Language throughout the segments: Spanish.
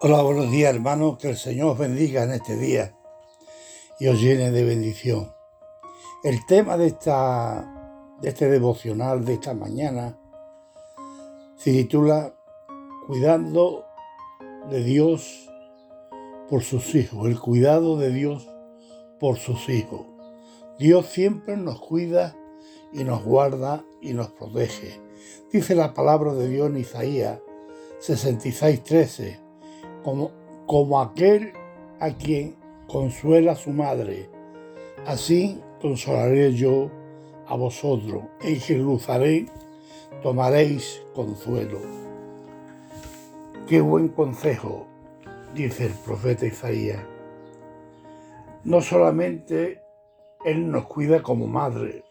Hola, buenos días hermanos, que el Señor os bendiga en este día y os llene de bendición. El tema de, esta, de este devocional de esta mañana se titula Cuidando de Dios por sus hijos, el cuidado de Dios por sus hijos. Dios siempre nos cuida y nos guarda y nos protege. Dice la palabra de Dios en Isaías 66:13 como, aquel a quien consuela su madre. Así consolaré yo a vosotros. En Jerusalén tomaréis consuelo. Qué buen consejo, dice el profeta Isaías. No solamente Él nos cuida como madre,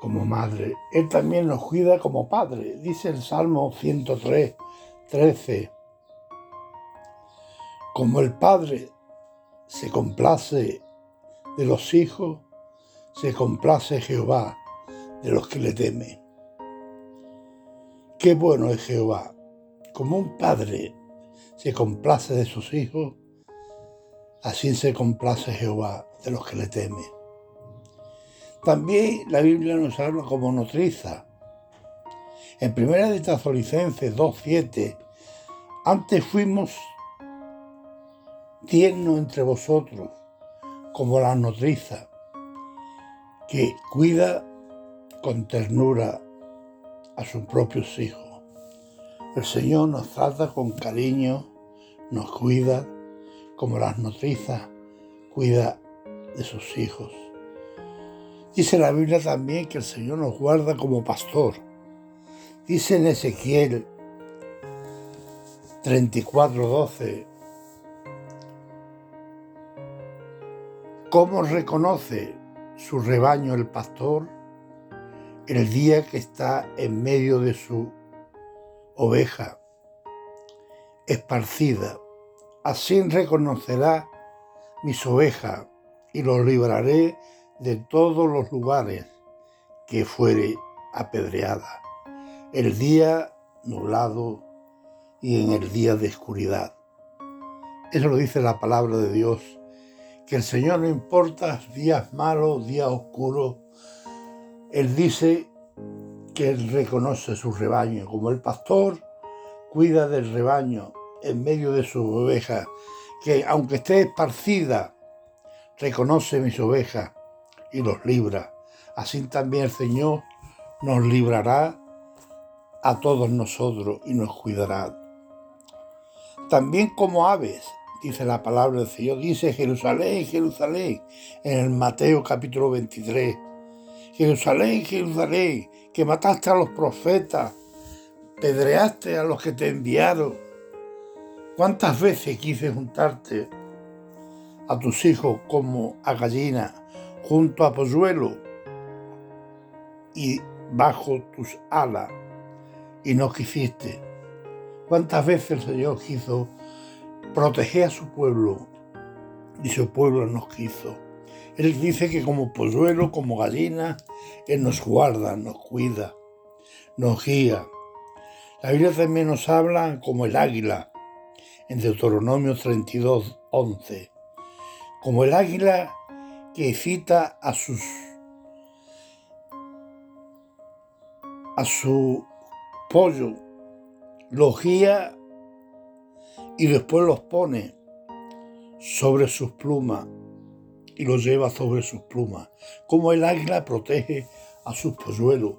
como madre, Él también nos cuida como padre, dice el Salmo 103, 13. Como el Padre se complace de los hijos, se complace Jehová de los que le temen. Qué bueno es Jehová. Como un padre se complace de sus hijos, así se complace Jehová de los que le temen. También la Biblia nos habla como nodriza en Primera de Tesalonicenses 2.7, antes fuimos tiernos entre vosotros, como la nodriza, que cuida con ternura a sus propios hijos. El Señor nos trata con cariño, nos cuida, como las nodrizas cuida de sus hijos. Dice la Biblia también que el Señor nos guarda como pastor Dice en Ezequiel 34:12, ¿cómo reconoce su rebaño el pastor el día que está en medio de su oveja esparcida? Así reconocerá mis ovejas y los libraré de todos los lugares que fuere apedreada el día nublado y en el día de oscuridad. Eso lo dice la palabra de Dios, que el Señor no importa días malos, días oscuros, Él dice que Él reconoce su rebaño, como el pastor cuida del rebaño en medio de sus ovejas, que aunque esté esparcida, reconoce mis ovejas y los libra. Así también el Señor nos librará a todos nosotros y nos cuidará. También como aves, dice la palabra del Señor, dice Jerusalén, Jerusalén, en el Mateo capítulo 23. Jerusalén, Jerusalén, que mataste a los profetas, pedreaste a los que te enviaron. ¿Cuántas veces quise juntarte a tus hijos como a gallina junto a polluelo y bajo tus alas? Y no quisiste. ¿Cuántas veces el Señor quiso proteger a su pueblo y su pueblo nos quiso? Él dice que como polluelo, como gallina, Él nos guarda, nos cuida, nos guía. La Biblia también nos habla como el águila en Deuteronomio 32, 11. Como el águila que cita a sus a su los guía y después los pone sobre sus plumas y los lleva sobre sus plumas. Como el águila protege a sus polluelos,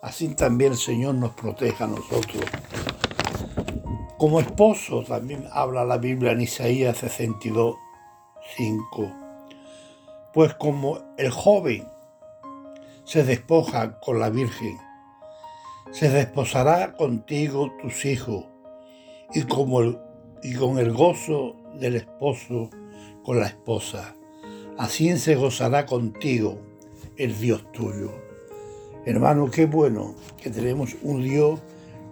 así también el Señor nos protege a nosotros. Como esposo también habla la Biblia en Isaías 62, 5. Pues como el joven se despoja con la Virgen, se desposará contigo tus hijos, y, como y con el gozo del esposo con la esposa. Así se gozará contigo el Dios tuyo. Hermano, qué bueno que tenemos un Dios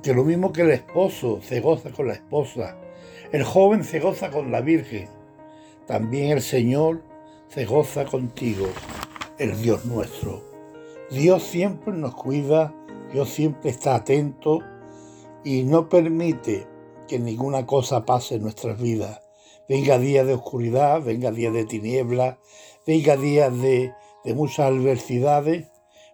que lo mismo que el esposo se goza con la esposa, el joven se goza con la Virgen, también el Señor se goza contigo, el Dios nuestro. Dios siempre nos cuida Dios siempre está atento y no permite que ninguna cosa pase en nuestras vidas. Venga día de oscuridad, venga día de tinieblas, venga días de, de muchas adversidades,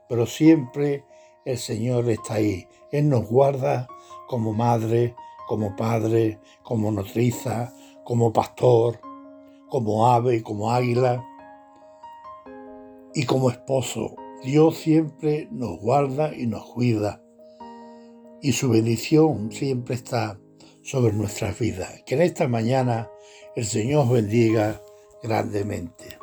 pero siempre el Señor está ahí. Él nos guarda como madre, como padre, como nodriza, como pastor, como ave, como águila y como esposo. Dios siempre nos guarda y nos cuida y su bendición siempre está sobre nuestras vidas. Que en esta mañana el Señor bendiga grandemente.